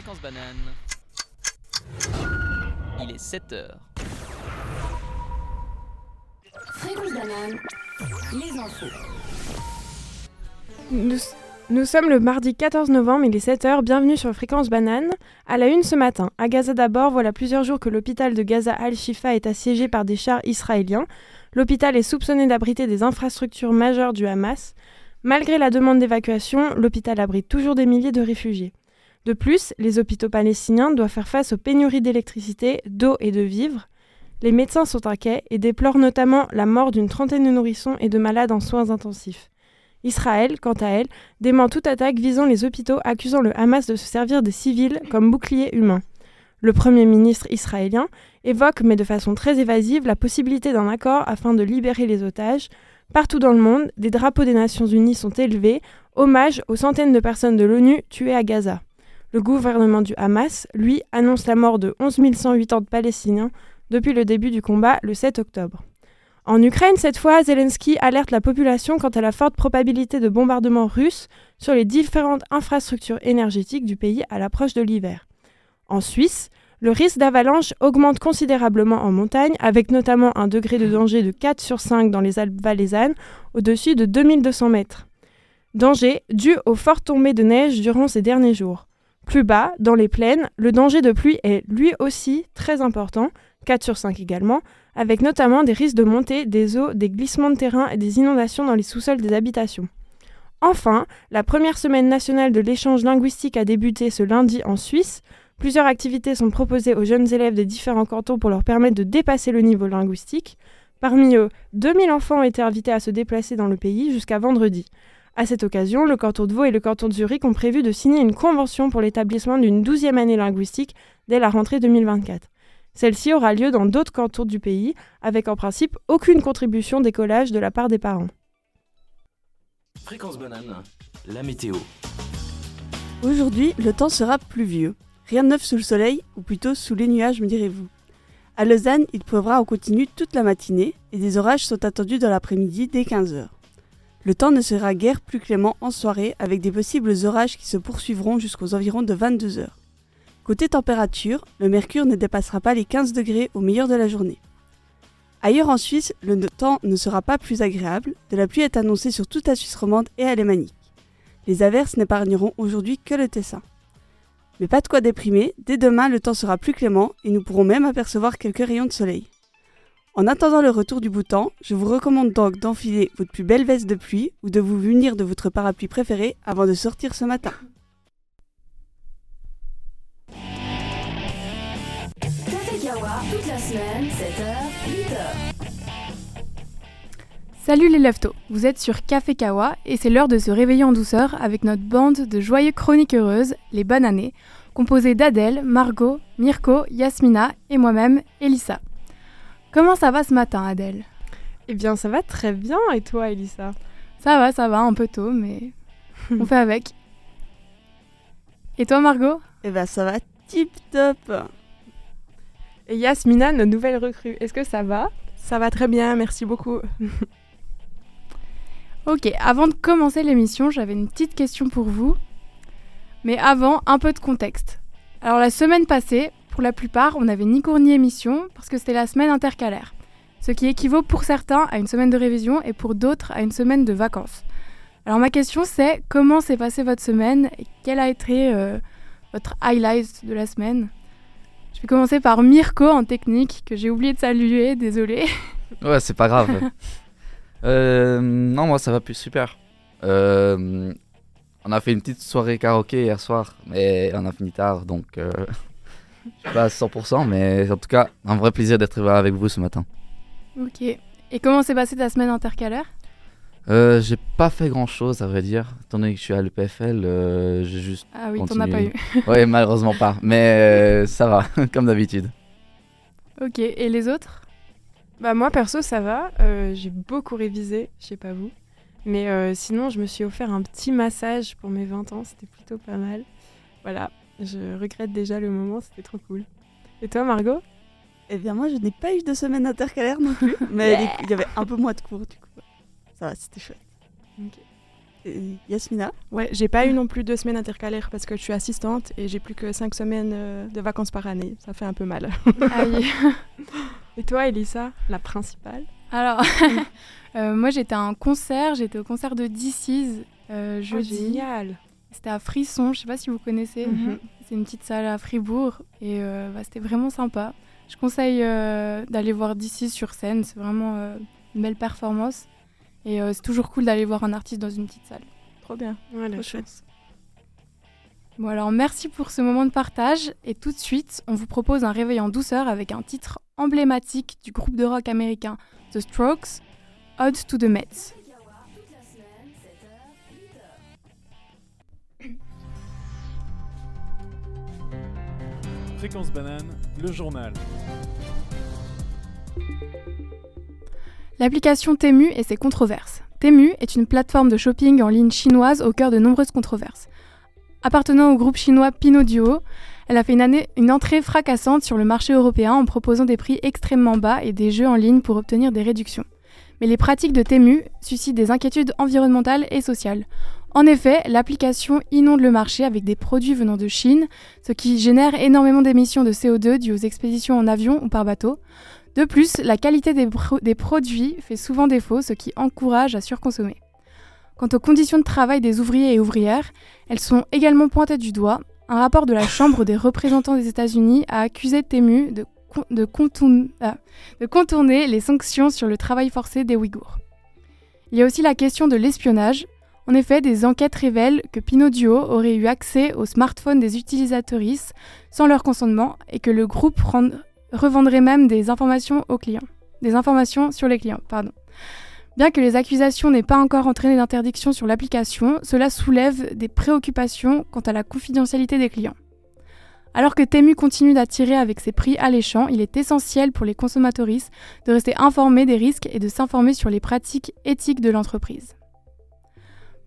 Fréquence banane. Il est 7 heures. Fréquence banane, les infos. Nous, nous sommes le mardi 14 novembre, il est 7h, bienvenue sur Fréquence Banane. À la une ce matin, à Gaza d'abord, voilà plusieurs jours que l'hôpital de Gaza Al-Shifa est assiégé par des chars israéliens. L'hôpital est soupçonné d'abriter des infrastructures majeures du Hamas. Malgré la demande d'évacuation, l'hôpital abrite toujours des milliers de réfugiés. De plus, les hôpitaux palestiniens doivent faire face aux pénuries d'électricité, d'eau et de vivres. Les médecins sont inquiets et déplorent notamment la mort d'une trentaine de nourrissons et de malades en soins intensifs. Israël, quant à elle, dément toute attaque visant les hôpitaux, accusant le Hamas de se servir des civils comme boucliers humains. Le Premier ministre israélien évoque, mais de façon très évasive, la possibilité d'un accord afin de libérer les otages. Partout dans le monde, des drapeaux des Nations Unies sont élevés, hommage aux centaines de personnes de l'ONU tuées à Gaza. Le gouvernement du Hamas, lui, annonce la mort de 11 180 Palestiniens depuis le début du combat le 7 octobre. En Ukraine, cette fois, Zelensky alerte la population quant à la forte probabilité de bombardements russes sur les différentes infrastructures énergétiques du pays à l'approche de l'hiver. En Suisse, le risque d'avalanche augmente considérablement en montagne, avec notamment un degré de danger de 4 sur 5 dans les Alpes valaisannes, au-dessus de 2200 mètres. Danger dû aux fortes tombées de neige durant ces derniers jours. Plus bas, dans les plaines, le danger de pluie est lui aussi très important, 4 sur 5 également, avec notamment des risques de montée des eaux, des glissements de terrain et des inondations dans les sous-sols des habitations. Enfin, la première semaine nationale de l'échange linguistique a débuté ce lundi en Suisse. Plusieurs activités sont proposées aux jeunes élèves des différents cantons pour leur permettre de dépasser le niveau linguistique. Parmi eux, 2000 enfants ont été invités à se déplacer dans le pays jusqu'à vendredi. À cette occasion, le canton de Vaud et le canton de Zurich ont prévu de signer une convention pour l'établissement d'une douzième année linguistique dès la rentrée 2024. Celle-ci aura lieu dans d'autres cantons du pays, avec en principe aucune contribution d'écolage de la part des parents. Fréquence banane, la météo. Aujourd'hui, le temps sera pluvieux. Rien de neuf sous le soleil, ou plutôt sous les nuages, me direz-vous. À Lausanne, il pleuvra en continu toute la matinée et des orages sont attendus dans l'après-midi dès 15h. Le temps ne sera guère plus clément en soirée avec des possibles orages qui se poursuivront jusqu'aux environs de 22h. Côté température, le mercure ne dépassera pas les 15 degrés au meilleur de la journée. Ailleurs en Suisse, le temps ne sera pas plus agréable, de la pluie est annoncée sur toute la Suisse romande et alémanique. Les averses n'épargneront aujourd'hui que le Tessin. Mais pas de quoi déprimer, dès demain le temps sera plus clément et nous pourrons même apercevoir quelques rayons de soleil. En attendant le retour du beau temps, je vous recommande donc d'enfiler votre plus belle veste de pluie ou de vous munir de votre parapluie préféré avant de sortir ce matin. Café Kawa, toute la semaine, 7h, 8h. Salut les leftos, vous êtes sur Café Kawa et c'est l'heure de se réveiller en douceur avec notre bande de joyeux chroniques heureuses, les Bananées, composée d'Adèle, Margot, Mirko, Yasmina et moi-même, Elissa. Comment ça va ce matin, Adèle? Eh bien, ça va très bien, et toi, Elissa Ça va, ça va, un peu tôt, mais on fait avec. Et toi, Margot? Eh ben ça va tip top Et Yasmina, notre nouvelle recrue, est-ce que ça va? Ça va très bien, merci beaucoup. Ok, avant de commencer l'émission, j'avais une petite question pour vous. Mais avant, un peu de contexte. Alors la semaine passée, pour la plupart, on n'avait ni cours ni émission parce que c'était la semaine intercalaire. Ce qui équivaut pour certains à une semaine de révision et pour d'autres à une semaine de vacances. Alors ma question c'est comment s'est passée votre semaine et quel a été euh, votre highlight de la semaine? Je vais commencer par Mirko en technique que j'ai oublié de saluer, désolé. Ouais, c'est pas grave. Euh, non, moi ça va plus super. Euh, on a fait une petite soirée karaoké hier soir, mais on a fini tard, donc euh, pas à 100%, mais en tout cas, un vrai plaisir d'être là avec vous ce matin. Ok. Et comment s'est passée ta semaine intercalaire? Euh, j'ai pas fait grand chose à vrai dire, étant donné que je suis à l'EPFL, euh, j'ai juste. Ah oui, t'en as pas eu. Ouais, malheureusement pas, mais euh, ça va, comme d'habitude. Ok, et les autres? Bah moi perso ça va, Euh, j'ai beaucoup révisé, je sais pas vous. Mais euh, sinon je me suis offert un petit massage pour mes 20 ans, c'était plutôt pas mal. Voilà, je regrette déjà le moment, c'était trop cool. Et toi Margot? Eh bien moi je n'ai pas eu de semaine intercalaire non plus, mais il y avait un peu moins de cours du coup. Ça va, c'était chouette. Et Yasmina? Ouais, j'ai pas eu non plus deux semaines intercalaires parce que je suis assistante et j'ai plus que cinq semaines euh, de vacances par année. Ça fait un peu mal. Aïe. Et toi, Elissa, la principale? Alors, euh, moi j'étais à un concert, j'étais au concert de DC's euh, Oh, jeudi. génial. C'était à Frisson, je sais pas si vous connaissez. Mhm. C'est une petite salle à Fribourg et euh, bah, c'était vraiment sympa. Je conseille euh, d'aller voir d'ici sur scène, c'est vraiment euh, une belle performance. Et euh, c'est toujours cool d'aller voir un artiste dans une petite salle. Trop bien. Ouais, la Trop chance. chouette. Bon alors merci pour ce moment de partage et tout de suite on vous propose un réveil en douceur avec un titre emblématique du groupe de rock américain The Strokes, Ode to the Mets. Fréquence banane, le journal. L'application Temu et ses controverses. Temu est une plateforme de shopping en ligne chinoise au cœur de nombreuses controverses. Appartenant au groupe chinois Pinot elle a fait une, une entrée fracassante sur le marché européen en proposant des prix extrêmement bas et des jeux en ligne pour obtenir des réductions. Mais les pratiques de Temu suscitent des inquiétudes environnementales et sociales. En effet, l'application inonde le marché avec des produits venant de Chine, ce qui génère énormément d'émissions de CO2 dues aux expéditions en avion ou par bateau. De plus, la qualité des, pro- des produits fait souvent défaut, ce qui encourage à surconsommer. Quant aux conditions de travail des ouvriers et ouvrières, elles sont également pointées du doigt. Un rapport de la Chambre des représentants des États-Unis a accusé Temu de, ah, de contourner les sanctions sur le travail forcé des Ouïghours. Il y a aussi la question de l'espionnage. En effet, des enquêtes révèlent que Pinot Duo aurait eu accès aux smartphones des utilisatrices sans leur consentement et que le groupe revendrait même des informations aux clients. Sur les clients. Bien que les accusations n'aient pas encore entraîné d'interdiction sur l'application, cela soulève des préoccupations quant à la confidentialité des clients. Alors que Temu continue d'attirer avec ses prix alléchants, il est essentiel pour les consommatrices de rester informés des risques et de s'informer sur les pratiques éthiques de l'entreprise.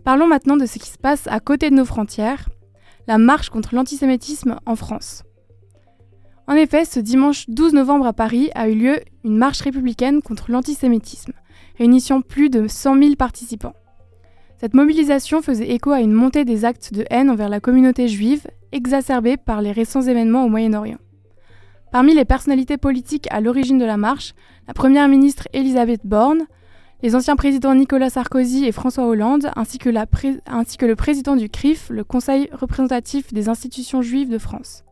Parlons maintenant de ce qui se passe à côté de nos frontières, la marche contre l'antisémitisme en France. En effet, ce dimanche 12 novembre à Paris a eu lieu une marche républicaine contre l'antisémitisme, réunissant plus de 100 000 participants. Cette mobilisation faisait écho à une montée des actes de haine envers la communauté juive, exacerbée par les récents événements au Moyen-Orient. Parmi les personnalités politiques à l'origine de la marche, la première ministre Elisabeth Borne, les anciens présidents Nicolas Sarkozy et François Hollande, ainsi que, le président du CRIF, le Conseil représentatif des institutions juives de France.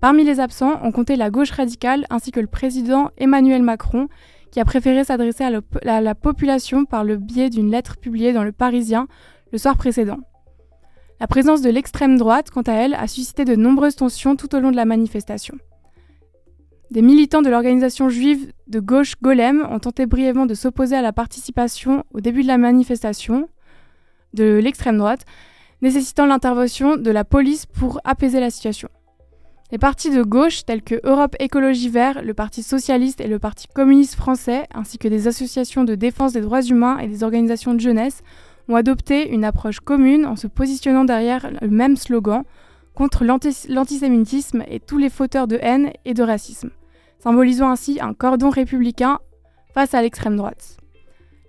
Parmi les absents, on comptait la gauche radicale ainsi que le président Emmanuel Macron, qui a préféré s'adresser à la population par le biais d'une lettre publiée dans Le Parisien le soir précédent. La présence de l'extrême droite, quant à elle, a suscité de nombreuses tensions tout au long de la manifestation. Des militants de l'organisation juive de gauche Golem ont tenté brièvement de s'opposer à la participation au début de la manifestation de l'extrême droite, nécessitant l'intervention de la police pour apaiser la situation. Les partis de gauche tels que Europe Écologie Vert, le Parti socialiste et le Parti communiste français, ainsi que des associations de défense des droits humains et des organisations de jeunesse, ont adopté une approche commune en se positionnant derrière le même slogan contre l'anti- l'antisémitisme et tous les fauteurs de haine et de racisme, symbolisant ainsi un cordon républicain face à l'extrême droite.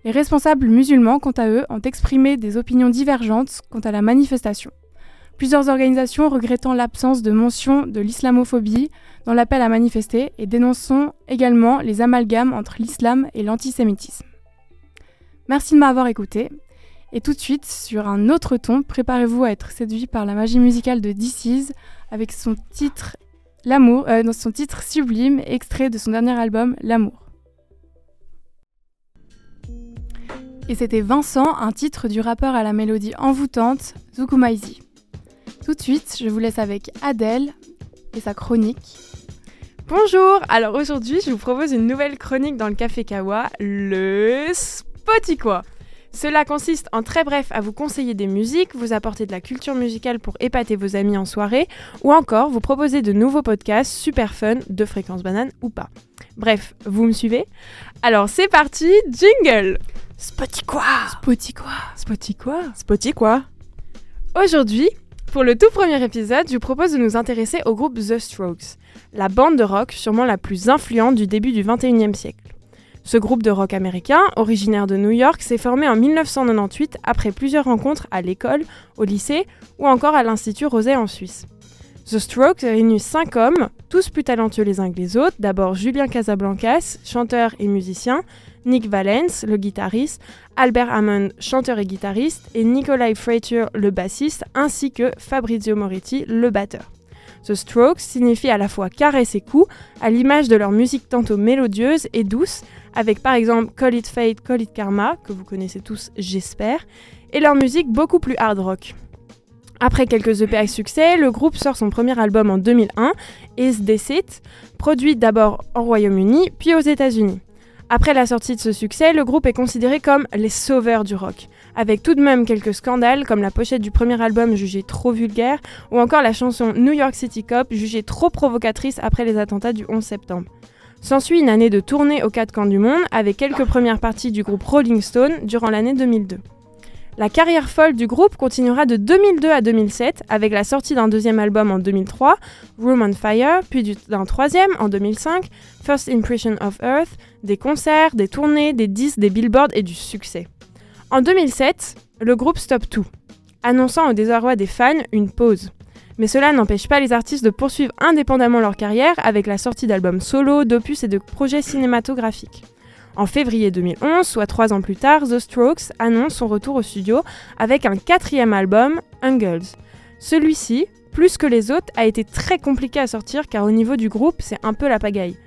Les responsables musulmans, quant à eux, ont exprimé des opinions divergentes quant à la manifestation. Plusieurs organisations regrettant l'absence de mention de l'islamophobie dans l'appel à manifester et dénonçant également les amalgames entre l'islam et l'antisémitisme. Merci de m'avoir écouté. Et tout de suite, sur un autre ton, préparez-vous à être séduit par la magie musicale de DC's avec son titre L'amour, euh, dans son titre sublime, extrait de son dernier album L'amour. Et c'était Vincent, un titre du rappeur à la mélodie envoûtante, Zukumaizi. Tout de suite, je vous laisse avec Adèle et sa chronique. Bonjour, alors aujourd'hui je vous propose une nouvelle chronique dans le Café Kawa, le Spotiquois. Cela consiste en très bref à vous conseiller des musiques, vous apporter de la culture musicale pour épater vos amis en soirée, ou encore vous proposer de nouveaux podcasts super fun de fréquence banane ou pas. Bref, vous me suivez? Alors c'est parti, jingle Spotiquois. Spotiquois Spotty quoi Aujourd'hui, pour le tout premier épisode, je vous propose de nous intéresser au groupe The Strokes, la bande de rock sûrement la plus influente du début du 21e siècle. Ce groupe de rock américain, originaire de New York, s'est formé en 1998 après plusieurs rencontres à l'école, au lycée ou encore à l'Institut Rosé en Suisse. The Strokes réunit cinq hommes, tous plus talentueux les uns que les autres. D'abord Julien Casablancas, chanteur et musicien, Nick Valence, le guitariste, Albert Hammond, chanteur et guitariste, et Nikolai Frater, le bassiste, ainsi que Fabrizio Moretti, le batteur. The Strokes signifie à la fois caresse et coup, à l'image de leur musique tantôt mélodieuse et douce, avec par exemple Call It Fate, Call It Karma, que vous connaissez tous, j'espère, et leur musique beaucoup plus hard rock. Après quelques EP à succès, le groupe sort son premier album en 2001, Is This It, produit d'abord au Royaume-Uni, puis aux États-Unis. Après la sortie de ce succès, le groupe est considéré comme les sauveurs du rock, avec tout de même quelques scandales comme la pochette du premier album jugée trop vulgaire, ou encore la chanson New York City Cop jugée trop provocatrice après les attentats du 11 septembre. S'ensuit une année de tournée aux quatre camps du monde, avec quelques premières parties du groupe Rolling Stone durant l'année 2002. La carrière folle du groupe continuera de 2002 à 2007 avec la sortie d'un deuxième album en 2003, Room on Fire, puis d'un troisième en 2005, First Impression of Earth, des concerts, des tournées, des disques, des billboards et du succès. En 2007, le groupe stoppe tout, annonçant au désarroi des fans une pause. Mais cela n'empêche pas les artistes de poursuivre indépendamment leur carrière avec la sortie d'albums solo, d'opus et de projets cinématographiques. En février 2011, soit trois ans plus tard, The Strokes annonce son retour au studio avec un quatrième album, Angles. Celui-ci, plus que les autres, a été très compliqué à sortir car au niveau du groupe, c'est un peu la pagaille.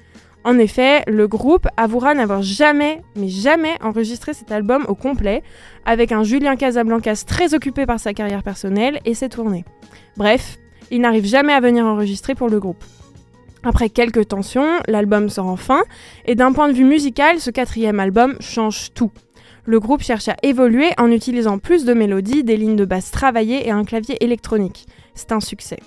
En effet, le groupe avouera n'avoir jamais, mais jamais enregistré cet album au complet, avec un Julien Casablancas très occupé par sa carrière personnelle et ses tournées. Bref, il n'arrive jamais à venir enregistrer pour le groupe. Après quelques tensions, l'album sort enfin, et d'un point de vue musical, ce quatrième album change tout. Le groupe cherche à évoluer en utilisant plus de mélodies, des lignes de basse travaillées et un clavier électronique. C'est un succès.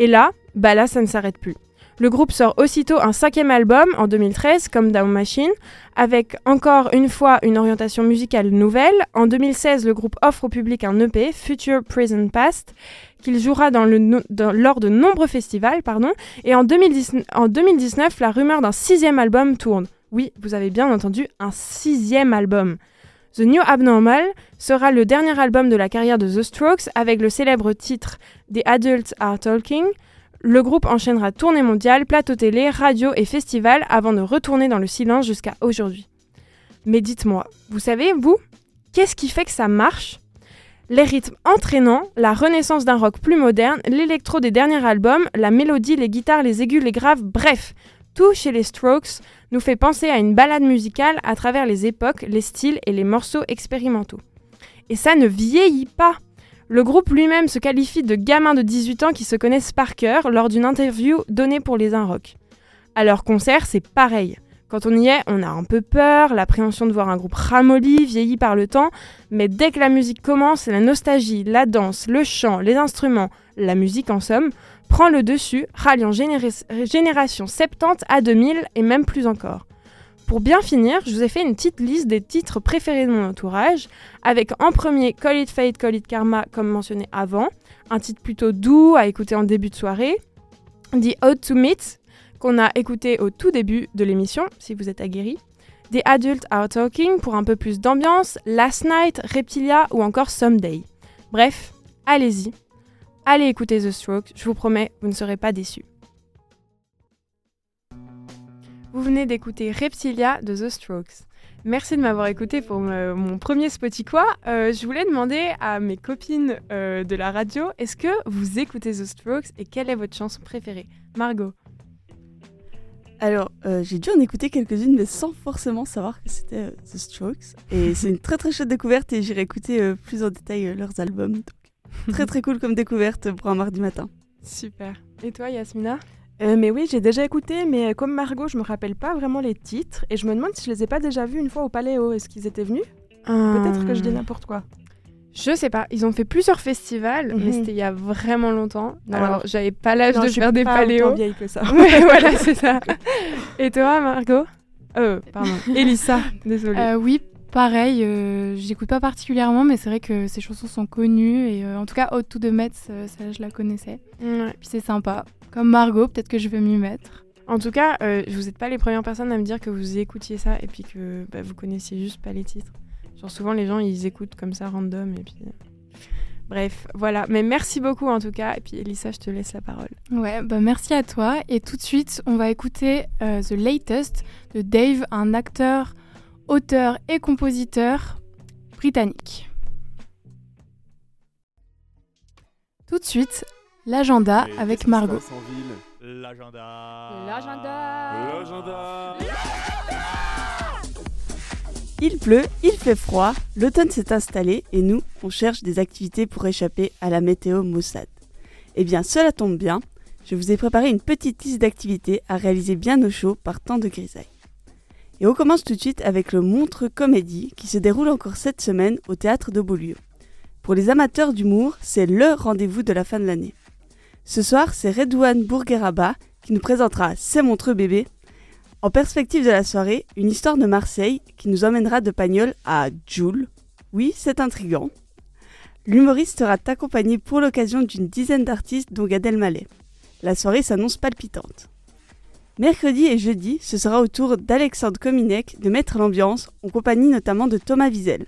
Et là, bah là, ça ne s'arrête plus. Le groupe sort aussitôt un cinquième album en 2013, comme Down Machine, avec encore une fois une orientation musicale nouvelle. En 2016, le groupe offre au public un EP, Future Present Past, qu'il jouera lors de nombreux festivals. Et en, 2019, en 2019, la rumeur d'un sixième album tourne. Oui, vous avez bien entendu, un sixième album. The New Abnormal sera le dernier album de la carrière de The Strokes avec le célèbre titre The Adults Are Talking. Le groupe enchaînera tournée mondiale, plateau télé, radio et festival avant de retourner dans le silence jusqu'à aujourd'hui. Mais dites-moi, vous savez, vous, qu'est-ce qui fait que ça marche? Les rythmes entraînants, la renaissance d'un rock plus moderne, l'électro des derniers albums, la mélodie, les guitares, les aigus, les graves, bref, tout chez les Strokes nous fait penser à une balade musicale à travers les époques, les styles et les morceaux expérimentaux. Et ça ne vieillit pas le groupe lui-même se qualifie de gamins de 18 ans qui se connaissent par cœur lors d'une interview donnée pour les Rock. À leur concert, c'est pareil. Quand on y est, on a un peu peur, l'appréhension de voir un groupe ramolli, vieilli par le temps, mais dès que la musique commence, la nostalgie, la danse, le chant, les instruments, la musique en somme, prend le dessus, ralliant génération 70 à 2000 et même plus encore. Pour bien finir, je vous ai fait une petite liste des titres préférés de mon entourage, avec en premier Call It Fate, Call It Karma, comme mentionné avant, un titre plutôt doux à écouter en début de soirée, The Out to Meet, qu'on a écouté au tout début de l'émission, si vous êtes aguerri, The Adult Are Talking pour un peu plus d'ambiance, Last Night, Reptilia ou encore Someday. Bref, allez-y, allez écouter The Strokes, je vous promets, vous ne serez pas déçus. Vous venez d'écouter Reptilia de The Strokes. Merci de m'avoir écouté pour mon premier Spotify. Euh, je voulais demander à mes copines euh, de la radio, est-ce que vous écoutez The Strokes et quelle est votre chanson préférée? Margot alors, euh, j'ai dû en écouter quelques-unes, mais sans forcément savoir que c'était The Strokes. Et c'est une très très chouette découverte et j'irai écouter plus en détail leurs albums. très très cool comme découverte pour un mardi matin. Super. Et toi, Yasmina? Euh, mais oui, j'ai déjà écouté, mais comme Margot, je me rappelle pas vraiment les titres et je me demande si je les ai pas déjà vus une fois au Paléo. Est-ce qu'ils étaient venus? Peut-être que je dis euh, n'importe quoi. Je sais pas. Ils ont fait plusieurs festivals, mais mhm. c'était il y a vraiment longtemps. Alors, j'avais pas l'âge de faire des paléos. Je vieille que ça. ouais, voilà, c'est ça. Et toi, Margot? Euh, pardon. Elissa, désolée. Euh, oui, pareil. J'écoute pas particulièrement, mais c'est vrai que ces chansons sont connues et en tout cas, Out to the Mets, ça, je la connaissais. Ouais. Puis c'est sympa. Comme Margot, peut-être que je vais m'y mettre. En tout cas, euh, vous n'êtes pas les premières personnes à me dire que vous écoutiez ça et puis que bah, vous connaissiez juste pas les titres. Genre souvent les gens ils écoutent comme ça random et puis bref voilà. Mais merci beaucoup en tout cas et puis Elissa je te laisse la parole. Ouais, bah merci à toi. Et tout de suite, on va écouter euh, The Latest de Dave, un acteur, auteur et compositeur britannique. Tout de suite, l'agenda avec Margot. L'agenda. L'agenda. L'agenda. Il pleut, il fait froid, l'automne s'est installé et nous, on cherche des activités pour échapper à la météo maussade. Eh bien, cela tombe bien, je vous ai préparé une petite liste d'activités à réaliser bien au chaud par temps de grisaille. Et on commence tout de suite avec le Montreux Comédie qui se déroule encore cette semaine au théâtre de Beaulieu. Pour les amateurs d'humour, c'est LE rendez-vous de la fin de l'année. Ce soir, c'est Redouane Bourgueraba qui nous présentera C'est Montreux bébé en perspective de la soirée, une histoire de Marseille qui nous emmènera de Pagnol à Joule. Oui, c'est intriguant. L'humoriste sera accompagné pour l'occasion d'une dizaine d'artistes dont Gad Elmaleh. La soirée s'annonce palpitante. Mercredi et jeudi, ce sera au tour d'Alexandre Kominek de mettre l'ambiance, en compagnie notamment de Thomas Wiesel.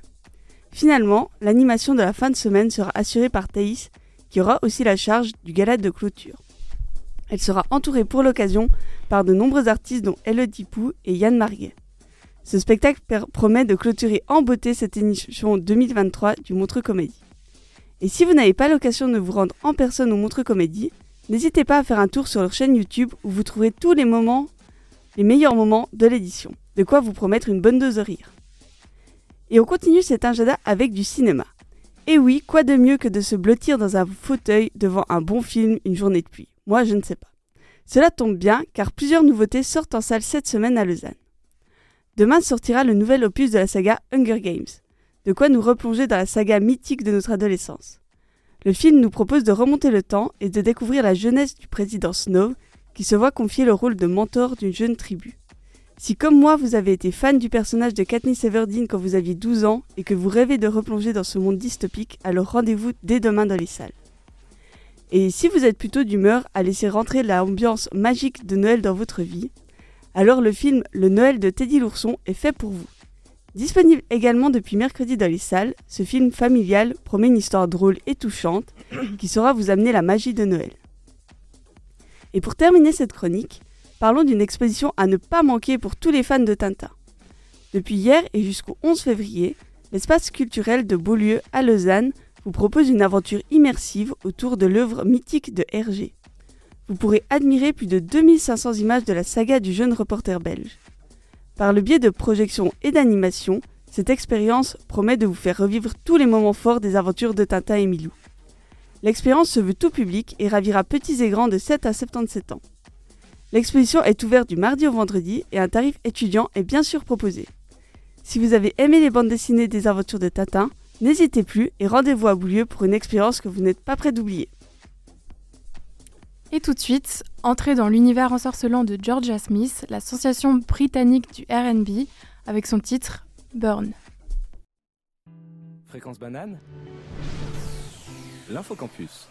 Finalement, l'animation de la fin de semaine sera assurée par Thaïs, qui aura aussi la charge du gala de clôture. Elle sera entourée pour l'occasion par de nombreux artistes dont Elodie Pou et Yann Marguet. Ce spectacle promet de clôturer en beauté cette édition 2023 du Montreux Comédie. Et si vous n'avez pas l'occasion de vous rendre en personne au Montreux Comédie, n'hésitez pas à faire un tour sur leur chaîne YouTube où vous trouverez tous les moments, les meilleurs moments de l'édition. De quoi vous promettre une bonne dose de rire. Et on continue cet agenda avec du cinéma. Et oui, quoi de mieux que de se blottir dans un fauteuil devant un bon film une journée de pluie? Moi, je ne sais pas. Cela tombe bien car plusieurs nouveautés sortent en salle cette semaine à Lausanne. Demain sortira le nouvel opus de la saga Hunger Games, de quoi nous replonger dans la saga mythique de notre adolescence. Le film nous propose de remonter le temps et de découvrir la jeunesse du président Snow, qui se voit confier le rôle de mentor d'une jeune tribu. Si comme moi vous avez été fan du personnage de Katniss Everdeen quand vous aviez 12 ans et que vous rêvez de replonger dans ce monde dystopique, alors rendez-vous dès demain dans les salles. Et si vous êtes plutôt d'humeur à laisser rentrer l'ambiance magique de Noël dans votre vie, alors le film Le Noël de Teddy l'ourson est fait pour vous. Disponible également depuis mercredi dans les salles, ce film familial promet une histoire drôle et touchante qui saura vous amener la magie de Noël. Et pour terminer cette chronique, parlons d'une exposition à ne pas manquer pour tous les fans de Tintin. Depuis hier et jusqu'au 11 février, l'espace culturel de Beaulieu à Lausanne vous propose une aventure immersive autour de l'œuvre mythique de Hergé. Vous pourrez admirer plus de 2500 images de la saga du jeune reporter belge. Par le biais de projections et d'animations, cette expérience promet de vous faire revivre tous les moments forts des aventures de Tintin et Milou. L'expérience se veut tout public et ravira petits et grands de 7 à 77 ans. L'exposition est ouverte du mardi au vendredi et un tarif étudiant est bien sûr proposé. Si vous avez aimé les bandes dessinées des aventures de Tintin, n'hésitez plus et rendez-vous à Boulieu pour une expérience que vous n'êtes pas prêt d'oublier. Et tout de suite, entrée dans l'univers ensorcelant de Georgia Smith, l'association britannique du RB, avec son titre Burn. Fréquence banane L'infocampus.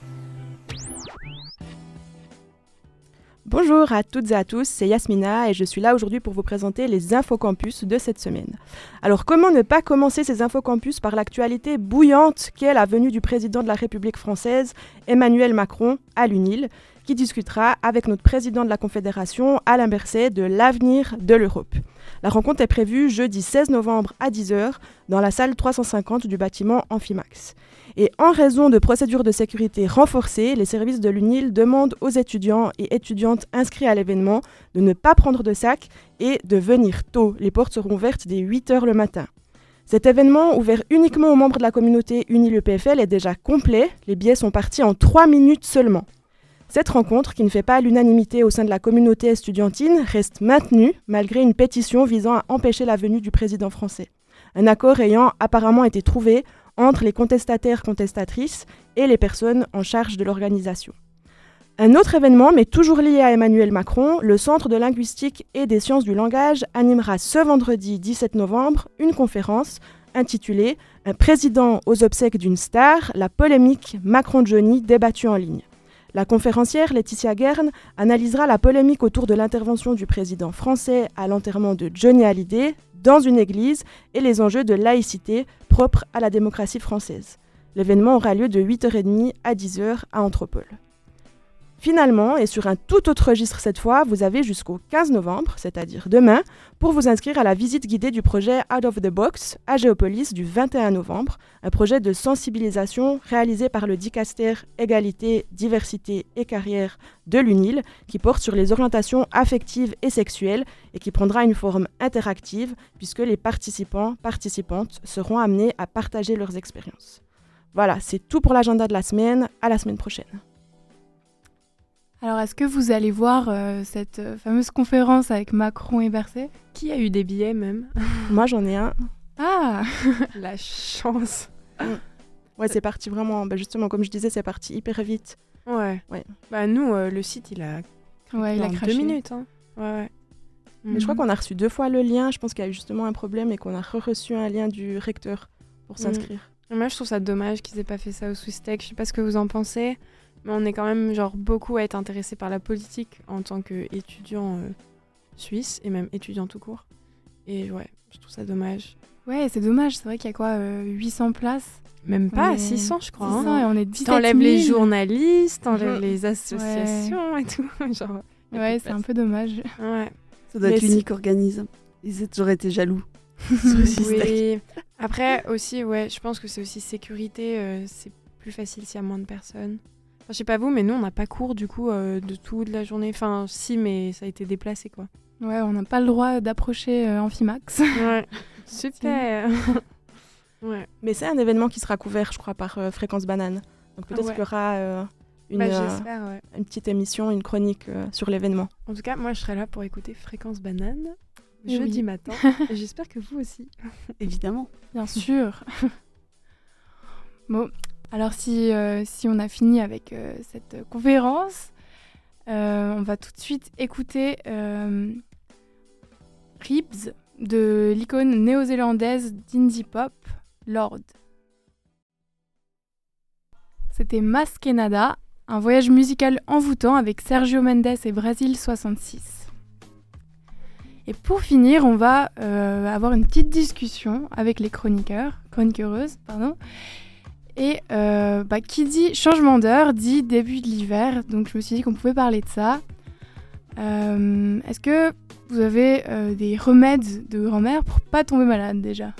Bonjour à toutes et à tous, c'est Yasmina et je suis là aujourd'hui pour vous présenter les infocampus de cette semaine. Alors comment ne pas commencer ces infocampus par l'actualité bouillante qu'est la venue du président de la République française, Emmanuel Macron, à l'UNIL, qui discutera avec notre président de la Confédération, Alain Berset, de l'avenir de l'Europe? La rencontre est prévue jeudi 16 novembre à 10h dans la salle 350 du bâtiment Amphimax. Et en raison de procédures de sécurité renforcées, les services de l'UNIL demandent aux étudiants et étudiantes inscrits à l'événement de ne pas prendre de sac et de venir tôt. Les portes seront ouvertes dès 8h le matin. Cet événement, ouvert uniquement aux membres de la communauté UNIL-EPFL, est déjà complet. Les billets sont partis en 3 minutes seulement. Cette rencontre, qui ne fait pas l'unanimité au sein de la communauté estudiantine, reste maintenue malgré une pétition visant à empêcher la venue du président français. Un accord ayant apparemment été trouvé entre les contestataires contestatrices et les personnes en charge de l'organisation. Un autre événement, mais toujours lié à Emmanuel Macron, le Centre de linguistique et des sciences du langage animera ce vendredi 17 novembre une conférence intitulée Un président aux obsèques d'une star, la polémique Macron-Johnny débattue en ligne. La conférencière Laetitia Guerne analysera la polémique autour de l'intervention du président français à l'enterrement de Johnny Hallyday dans une église et les enjeux de laïcité propres à la démocratie française. L'événement aura lieu de 8h30 à 10h à Anthropole. Finalement, et sur un tout autre registre cette fois, vous avez jusqu'au 15 novembre, c'est-à-dire demain, pour vous inscrire à la visite guidée du projet Out of the Box à Géopolis du 21 novembre, un projet de sensibilisation réalisé par le Dicaster Égalité, Diversité et Carrière de l'UNIL, qui porte sur les orientations affectives et sexuelles et qui prendra une forme interactive puisque les participants, participantes seront amenés à partager leurs expériences. Voilà, c'est tout pour l'agenda de la semaine. À la semaine prochaine. Alors, est-ce que vous allez voir euh, cette euh, fameuse conférence avec Macron et Berset? Qui a eu des billets même? Moi, j'en ai un. Ah La chance. Ouais, c'est parti vraiment. bah, justement, comme je disais, c'est parti hyper vite. Ouais. Ouais. Bah nous, euh, le site, il a Ouais, il a en craché. deux minutes. Hein. Ouais, ouais. Mais je crois Mhm. qu'on a reçu deux fois le lien. Je pense qu'il y a eu justement un problème et qu'on a reçu un lien du recteur pour Mhm. s'inscrire. Moi, je trouve ça dommage qu'ils aient pas fait ça au Swiss Tech. Je sais pas ce que vous en pensez, mais on est quand même genre beaucoup à être intéressé par la politique en tant qu'étudiant euh, suisse et même étudiant tout court. Et ouais, je trouve ça dommage. Ouais, c'est dommage. C'est vrai qu'il y a quoi euh, 800 places? Même pas, Mais- 600 je crois. 600 hein. et on est 17 T'enlèves les 000. journalistes, t'enlèves les associations et tout. genre, Ouais, c'est un peu dommage. Ouais. Ça doit Mais être l'unique organisme. Ils j'aurais été jaloux. Oui. Après aussi, ouais, je pense que c'est aussi sécurité. euh, c'est plus facile s'il y a moins de personnes. Je sais pas vous, mais nous, on n'a pas cours du coup euh, de toute la journée. Enfin, si, mais ça a été déplacé quoi. Ouais, on n'a pas le droit d'approcher euh, Amphimax. Ouais. Super. ouais. Mais c'est un événement qui sera couvert, je crois, par euh, Fréquence Banane. Donc peut-être Ouais. qu'il y aura euh, une, Bah, euh, ouais. une petite émission, une chronique euh, sur l'événement. En tout cas, moi, je serai là pour écouter Fréquence Banane jeudi oui. matin. Et J'espère que vous aussi. Évidemment. Bien sûr. bon, alors si, euh, si on a fini avec euh, cette conférence, euh, on va tout de suite écouter Ribs de l'icône néo-zélandaise d'indie pop, Lord. C'était Mas Canada, un voyage musical envoûtant avec Sergio Mendes et Brasil 66. Et pour finir, on va avoir une petite discussion avec les chroniqueurs, chroniqueuses, pardon. Et euh, bah, qui dit changement d'heure dit début de l'hiver, donc je me suis dit qu'on pouvait parler de ça. Euh, Est-ce que vous avez euh, des remèdes de grand-mère pour pas tomber malade déjà?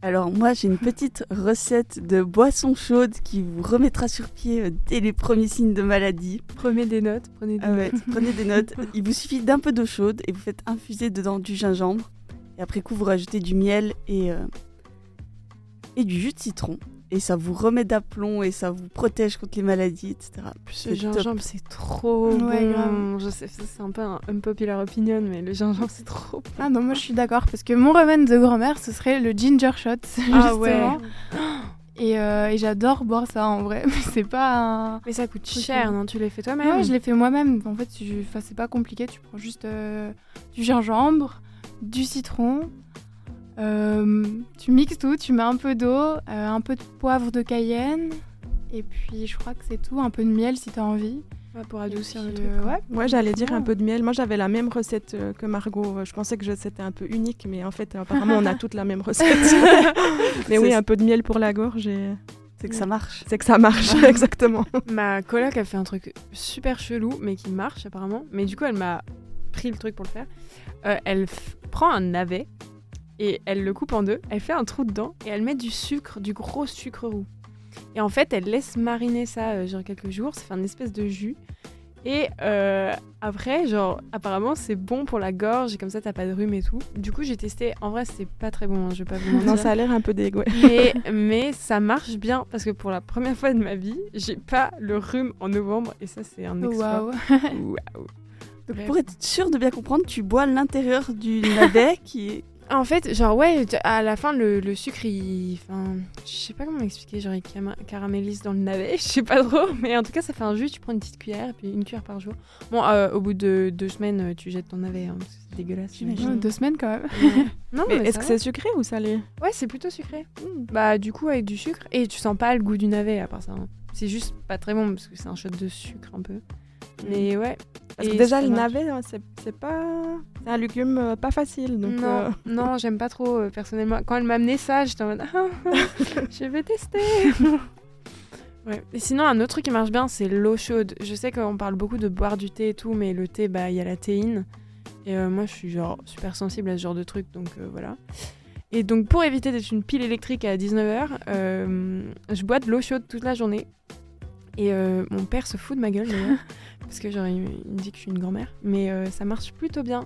Alors moi j'ai une petite recette de boisson chaude qui vous remettra sur pied euh, dès les premiers signes de maladie. Prenez des notes. Prenez des Ah ouais, notes. prenez des notes. Il vous suffit d'un peu d'eau chaude et vous faites infuser dedans du gingembre. Et après coup vous rajoutez du miel et, euh, et du jus de citron. Et ça vous remet d'aplomb et ça vous protège contre les maladies, etc. Le gingembre, c'est trop Ouais, bon. grave. Je sais, c'est un peu un unpopular opinion, mais le gingembre, c'est trop bon. Ah non, moi je suis d'accord, parce que mon remède de grand-mère, ce serait le ginger shot, Ah ouais. justement. Et, euh, et j'adore boire ça en vrai, mais c'est pas un... Mais ça coûte cher, cher. non Tu l'as fait toi-même? Ouais, je l'ai fait moi-même. En fait, tu... enfin, c'est pas compliqué. Tu prends juste euh, du gingembre, du citron. Euh, tu mixes tout, tu mets un peu d'eau, euh, un peu de poivre de Cayenne. Et puis, je crois que c'est tout. Un peu de miel si t'as envie. Ouais, pour adoucir puis, le truc. euh, ouais. Ouais, j'allais dire un peu de miel. Moi, j'avais la même recette euh, que Margot. Je pensais que c'était un peu unique, mais en fait, apparemment, on a toutes la même recette. mais oui, un peu de miel pour la gorge, et C'est que ça marche. c'est que ça marche, exactement. Ma coloc a fait un truc super chelou, mais qui marche apparemment. Mais du coup, elle m'a pris le truc pour le faire. Euh, elle prend un navet et elle le coupe en deux. Elle fait un trou dedans et elle met du sucre, du gros sucre roux. Et en fait, elle laisse mariner ça euh, genre quelques jours. Ça fait une espèce de jus. Et euh, après, genre, apparemment, c'est bon pour la gorge et comme ça, t'as pas de rhume et tout. Du coup, j'ai testé. En vrai, c'est pas très bon, hein, je vais pas vous mentir. Non, ça a l'air un peu dégueu. ouais. mais, mais ça marche bien parce que pour la première fois de ma vie, j'ai pas le rhume en novembre et ça, c'est un exploit. Waouh. Waouh. Donc Bref. pour être sûr de bien comprendre, tu bois l'intérieur du navet qui est En fait, genre, ouais, à la fin, le, le sucre, il. Enfin, je sais pas comment expliquer, genre, il caramélise dans le navet, je sais pas trop, mais en tout cas, ça fait un jus, tu prends une petite cuillère, et puis une cuillère par jour. Bon, euh, au bout de deux semaines, euh, tu jettes ton navet, hein, parce que c'est dégueulasse. J'imagine. Deux semaines quand même. Ouais. Non, Mais mais, est-ce que c'est sucré ou salé? Ouais, c'est plutôt sucré. Bah, du coup, avec du sucre, et tu sens pas le goût du navet à part ça. hein. c'est juste pas très bon parce que c'est un shot de sucre un peu. Mais ouais. Parce que déjà, le navet, c'est pas. C'est un légume euh, pas facile. Donc, non, euh, non, j'aime pas trop euh, personnellement. Quand elle m'a amené ça, j'étais en mode Ah, je vais tester. ouais. Et sinon, un autre truc qui marche bien, c'est l'eau chaude. Je sais qu'on parle beaucoup de boire du thé et tout, mais le thé, bah, il y a la théine. Et moi, je suis genre super sensible à ce genre de truc, donc voilà. Et donc, pour éviter d'être une pile électrique à 19h, je bois de l'eau chaude toute la journée. Et mon père se fout de ma gueule d'ailleurs, parce que genre, il, il me dit que je suis une grand-mère. Mais euh, ça marche plutôt bien.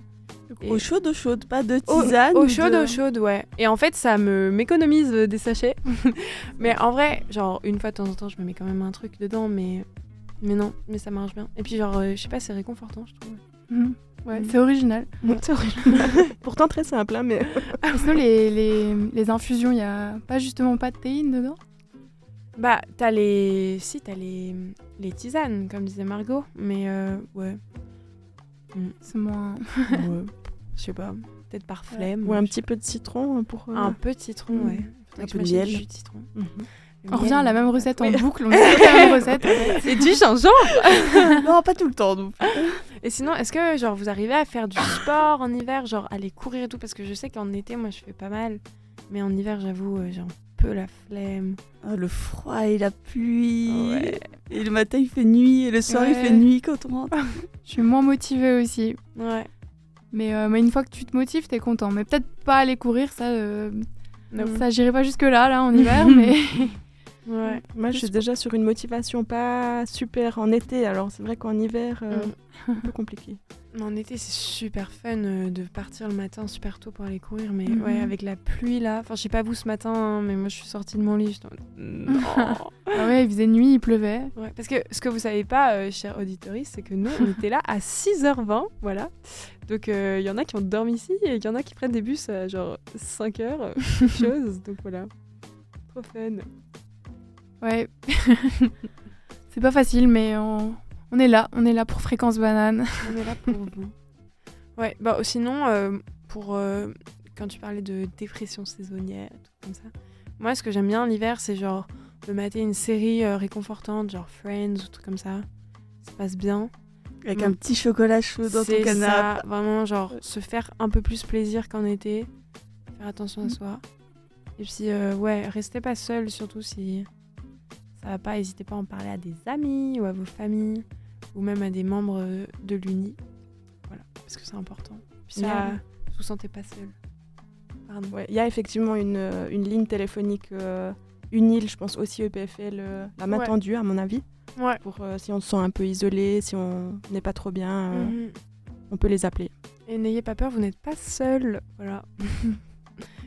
Et- Eau chaude, eau chaude, pas de tisane. Eau ou chaude, de- eau chaude, ouais. Et en fait, ça me m'économise euh, des sachets. mais en vrai, genre, une fois de temps en temps, je me mets quand même un truc dedans, mais. Mais non, mais ça marche bien. Et puis, genre, euh, je sais pas, c'est réconfortant, je trouve. Mhm. Ouais, c'est original. c'est original. Pourtant très simple, hein, mais. Et sinon, les, les, les infusions, il n'y a pas justement pas de théine dedans? Bah, t'as les. Si, t'as les... les tisanes, comme disait Margot. Mais, euh, ouais. C'est moins. ouais. Je sais pas. Peut-être par flemme. Ou un petit peu de citron pour. euh, Un peu de citron, Mhm. ouais. Faudrait Un que peu de miel. du jus de citron. mhm. Le On revient à la même recette en oui. boucle. On la même recette. en fait. Et du gingembre Non, pas tout le temps. donc. Et sinon, est-ce que genre vous arrivez à faire du sport en hiver, genre aller courir et tout? Parce que je sais qu'en été, moi, je fais pas mal. Mais en hiver, j'avoue, euh, un peu la flemme. Ah, le froid et la pluie. Ouais. Et le matin, il fait nuit. Et le soir, il fait nuit quand on rentre. Je suis moins motivée aussi. Ouais. Mais, euh, mais une fois que tu te motives, t'es content. Mais peut-être pas aller courir, ça, euh, ça j'irai pas jusque là, là, en hiver. mais Ouais. Moi, je suis déjà sur une motivation pas super en été, alors c'est vrai qu'en hiver, euh, Mm. un peu compliqué. En été, c'est super fun euh, de partir le matin super tôt pour aller courir. Mais ouais, avec la pluie là. Enfin, je sais pas vous ce matin, hein, mais moi, je suis sortie de mon lit. Non. ah ouais, il faisait nuit, il pleuvait. Ouais, parce que ce que vous savez pas, euh, chers auditeurs, c'est que nous, on était là à 6h20, voilà. Donc euh, il y en a qui ont dormi ici et il y en a qui prennent des bus à genre 5h, euh, quelque chose. Donc voilà. Trop fun. Ouais. c'est pas facile, mais on, on est là. On est là pour Fréquence Banane. On est là pour vous. Ouais, bah oh, sinon, euh, pour euh, quand tu parlais de dépression saisonnière, tout comme ça, moi ce que j'aime bien l'hiver, c'est genre de mater une série euh, réconfortante, genre Friends ou trucs comme ça. Ça passe bien. Avec Mm. un petit chocolat chaud dans ton canapé. ça, vraiment genre se faire un peu plus plaisir qu'en été, faire attention à Mm. soi. Et puis ouais, restez pas seul, surtout si ça va pas, n'hésitez pas à en parler à des amis ou à vos familles ou même à des membres de l'Uni. Voilà, parce que c'est important. Puis ça, vous vous sentez pas seul. Ouais, Il y a effectivement une, euh, une ligne téléphonique euh, UNIL, je pense aussi EPFL, euh, la main Ouais. tendue à mon avis, Ouais. pour euh, si on se sent un peu isolé, si on n'est pas trop bien, Mhm. on peut les appeler. Et n'ayez pas peur, vous n'êtes pas seul. Voilà.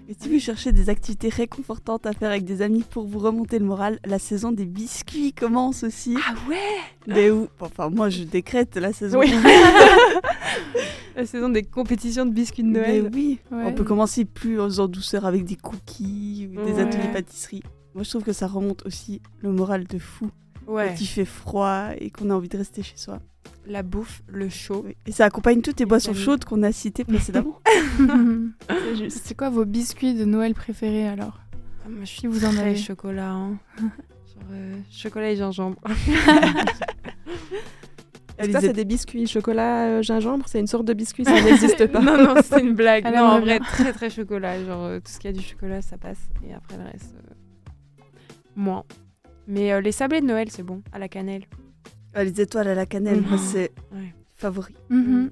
Et si vous cherchez des activités réconfortantes à faire avec des amis pour vous remonter le moral, la saison des biscuits commence aussi. Ah ouais Mais où Enfin, moi, je décrète la saison. Oui. La saison des compétitions de biscuits de Mais Noël. oui, Ouais. on peut commencer plus en douceur avec des cookies ou des Ouais. ateliers pâtisserie. Moi, je trouve que ça remonte aussi le moral de fou. Ouais. Quand il fait froid et qu'on a envie de rester chez soi. La bouffe, le chaud. Oui. Et ça accompagne toutes les boissons chaudes qu'on a citées précédemment. C'est juste. C'est quoi vos biscuits de Noël préférés alors Ah, moi, je suis Si vous en avez. chocolat. hein. Genre euh, chocolat et gingembre. Est-ce que Alizé- ça, c'est des biscuits chocolat euh, gingembre? C'est une sorte de biscuit, ça n'existe pas. non, non, c'est une blague. Elle non, en vrai, très très chocolat. Genre euh, tout ce qui a du chocolat, ça passe. Et après le reste, euh, moins. Mais euh, les sablés de Noël, c'est bon. À la cannelle. Ah, les étoiles à la cannelle, Mhm. c'est Ouais. favori. Mhm.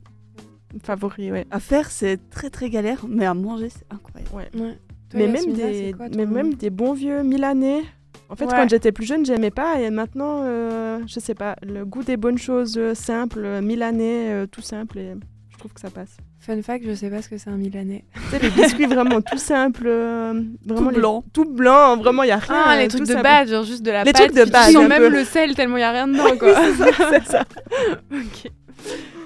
Favori, ouais. À faire, c'est très très galère, mais à manger, c'est incroyable. ouais. Ouais. Toi, mais même, des, quoi, mais même des bons vieux milanais. En fait, Ouais. quand j'étais plus jeune, j'aimais pas. Et maintenant, euh, je sais pas, le goût des bonnes choses euh, simples, euh, milanais, euh, tout simple, et je trouve que ça passe. Fun fact, je sais pas ce que c'est un Milanais. Tu sais, les biscuits vraiment tout simples, euh, vraiment Tout les- blanc. tout blanc, vraiment, il y a rien. Ah, les trucs de base, genre juste de la Les pâte. trucs de base, sent un même peu. le sel tellement il y a rien dedans, quoi. C'est ça. ok.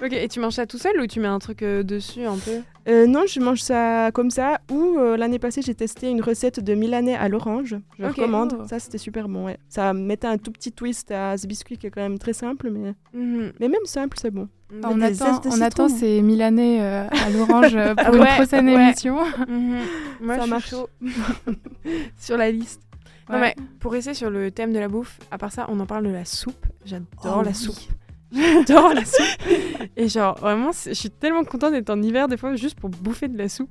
Ok, et tu manges ça tout seul ou tu mets un truc euh, dessus un peu? Euh, non, je mange ça comme ça. Ou euh, l'année passée, j'ai testé une recette de milanais à l'orange. Je Ok. recommande. Oh. Ça, c'était super bon. Ouais. Ça mettait un tout petit twist à ce biscuit qui est quand même très simple, mais, Mhm. mais même simple, c'est bon. Enfin, on, attend, on attend ces Milanais euh, à l'orange pour Ouais, une prochaine ouais. émission. Mhm. Moi, Ça je marche. suis chaud. Sur la liste. Non, Ouais. mais pour rester sur le thème de la bouffe, à part ça, on en parle de la soupe. J'adore Oh la oui. soupe. J'adore la soupe. Et genre, vraiment, je suis tellement contente d'être en hiver, des fois, juste pour bouffer de la soupe.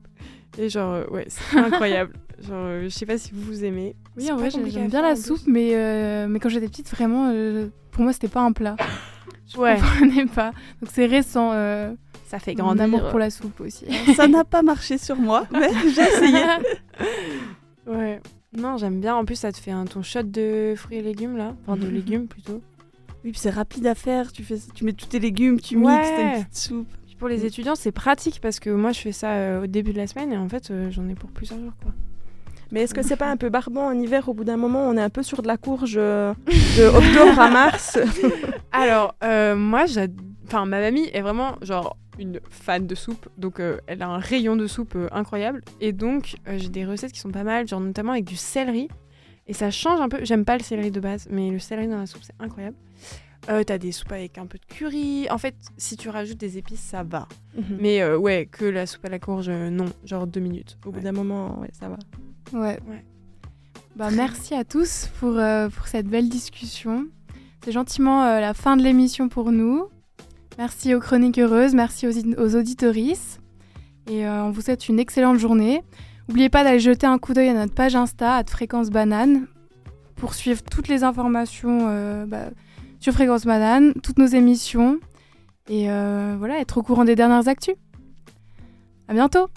Et genre, euh, ouais, c'est incroyable. genre, euh, je sais pas si vous vous aimez. Oui, en vrai, j'aime bien la soupe, mais, euh, mais quand j'étais petite, vraiment, euh, pour moi, c'était pas un plat. Je Ouais. comprenais pas. Donc c'est récent, euh, Ça fait mon grandir. amour pour la soupe aussi. Ça n'a pas marché sur moi, mais j'ai essayé. Ouais. Non, j'aime bien. En plus, ça te fait un ton shot de fruits et légumes, là. Enfin, de Mhm. légumes, plutôt. Oui, puis c'est rapide à faire. Tu, fais, tu mets tous tes légumes, tu Ouais. mixes, t'as une petite soupe. Puis pour les étudiants, c'est pratique parce que moi, je fais ça euh, au début de la semaine et en fait, euh, j'en ai pour plusieurs jours, quoi. Mais est-ce que c'est pas un peu barbant en hiver Au bout d'un moment, on est un peu sur de la courge euh, de octobre à mars? Alors, moi, enfin, ma mamie est vraiment genre une fan de soupe, donc euh, elle a un rayon de soupe euh, incroyable. Et donc, euh, j'ai des recettes qui sont pas mal, genre notamment avec du céleri. Et ça change un peu. J'aime pas le céleri de base, mais le céleri dans la soupe, c'est incroyable. Euh, T'as des soupes avec un peu de curry. En fait, si tu rajoutes des épices, ça va. Mais euh, ouais, que la soupe à la courge, euh, non. Genre deux minutes. Au bout d'un moment, ouais, ça va. Ouais. Ouais. Bah, merci à tous pour, euh, pour cette belle discussion. C'est gentiment euh, la fin de l'émission pour nous. Merci aux chroniques heureuses, merci aux, aux auditorices. Et euh, on vous souhaite une excellente journée. N'oubliez pas d'aller jeter un coup d'œil à notre page Insta, à Fréquence Banane, pour suivre toutes les informations euh, bah, sur Fréquence Banane, toutes nos émissions. Et euh, voilà, être au courant des dernières actus. À bientôt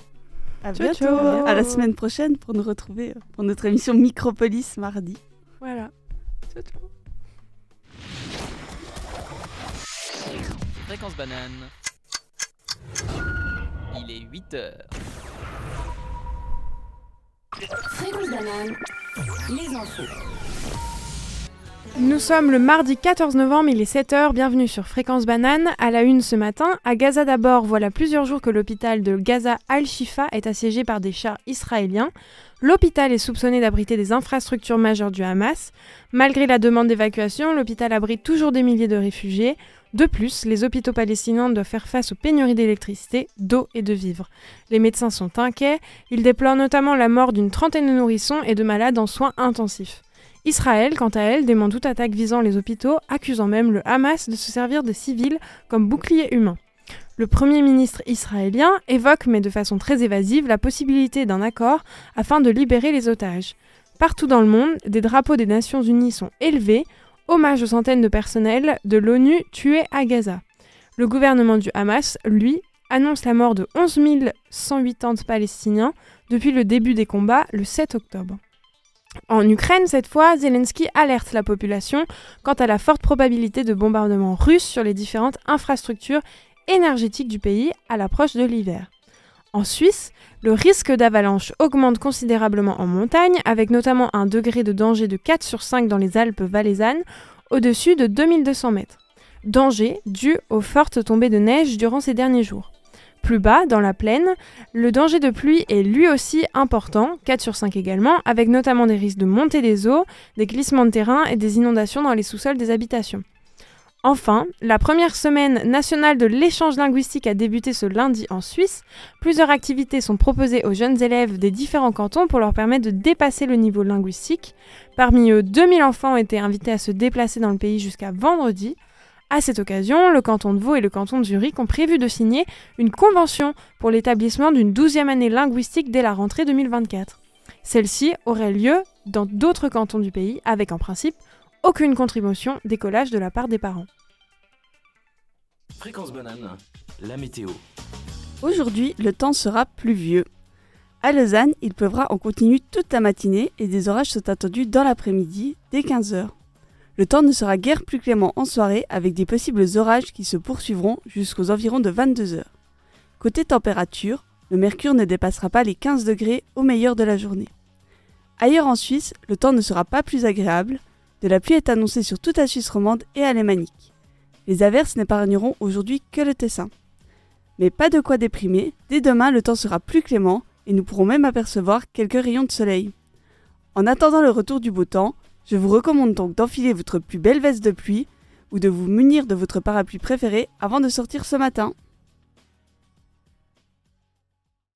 À Ciao, bientôt. ciao. À la semaine prochaine pour nous retrouver euh, pour notre émission Micropolis mardi. Voilà. Ciao, ciao. Fréquence banane. Il est 8 heures. Fréquence banane, les infos. Nous sommes le mardi 14 novembre, il est 7h, bienvenue sur Fréquence Banane. À la une ce matin, à Gaza d'abord, voilà plusieurs jours que l'hôpital de Gaza Al-Shifa est assiégé par des chars israéliens. L'hôpital est soupçonné d'abriter des infrastructures majeures du Hamas. Malgré la demande d'évacuation, l'hôpital abrite toujours des milliers de réfugiés. De plus, les hôpitaux palestiniens doivent faire face aux pénuries d'électricité, d'eau et de vivres. Les médecins sont inquiets, ils déplorent notamment la mort d'une trentaine de nourrissons et de malades en soins intensifs. Israël, quant à elle, dément toute attaque visant les hôpitaux, accusant même le Hamas de se servir de civils comme bouclier humain. Le Premier ministre israélien évoque, mais de façon très évasive, la possibilité d'un accord afin de libérer les otages. Partout dans le monde, des drapeaux des Nations Unies sont élevés, hommage aux centaines de personnels de l'ONU tués à Gaza. Le gouvernement du Hamas, lui, annonce la mort de 11 180 Palestiniens depuis le début des combats le 7 octobre. En Ukraine, cette fois, Zelensky alerte la population quant à la forte probabilité de bombardements russes sur les différentes infrastructures énergétiques du pays à l'approche de l'hiver. En Suisse, le risque d'avalanche augmente considérablement en montagne, avec notamment un degré de danger de 4 sur 5 dans les Alpes valaisannes, au-dessus de 2200 mètres. Danger dû aux fortes tombées de neige durant ces derniers jours. Plus bas, dans la plaine, le danger de pluie est lui aussi important, 4 sur 5 également, avec notamment des risques de montée des eaux, des glissements de terrain et des inondations dans les sous-sols des habitations. Enfin, la première semaine nationale de l'échange linguistique a débuté ce lundi en Suisse. Plusieurs activités sont proposées aux jeunes élèves des différents cantons pour leur permettre de dépasser le niveau linguistique. Parmi eux, 2000 enfants ont été invités à se déplacer dans le pays jusqu'à vendredi. À cette occasion, le canton de Vaud et le canton de Zurich ont prévu de signer une convention pour l'établissement d'une 12e année linguistique dès la rentrée 2024. Celle-ci aurait lieu dans d'autres cantons du pays avec en principe aucune contribution d'écolage de la part des parents. Fréquence banane. La météo. Aujourd'hui, le temps sera pluvieux. À Lausanne, il pleuvra en continu toute la matinée et des orages sont attendus dans l'après-midi dès 15h. Le temps ne sera guère plus clément en soirée avec des possibles orages qui se poursuivront jusqu'aux environs de 22h. Côté température, le mercure ne dépassera pas les 15 degrés au meilleur de la journée. Ailleurs en Suisse, le temps ne sera pas plus agréable. De la pluie est annoncée sur toute la Suisse romande et alémanique. Les averses n'épargneront aujourd'hui que le Tessin. Mais pas de quoi déprimer, dès demain le temps sera plus clément et nous pourrons même apercevoir quelques rayons de soleil. En attendant le retour du beau temps, je vous recommande donc d'enfiler votre plus belle veste de pluie ou de vous munir de votre parapluie préféré avant de sortir ce matin.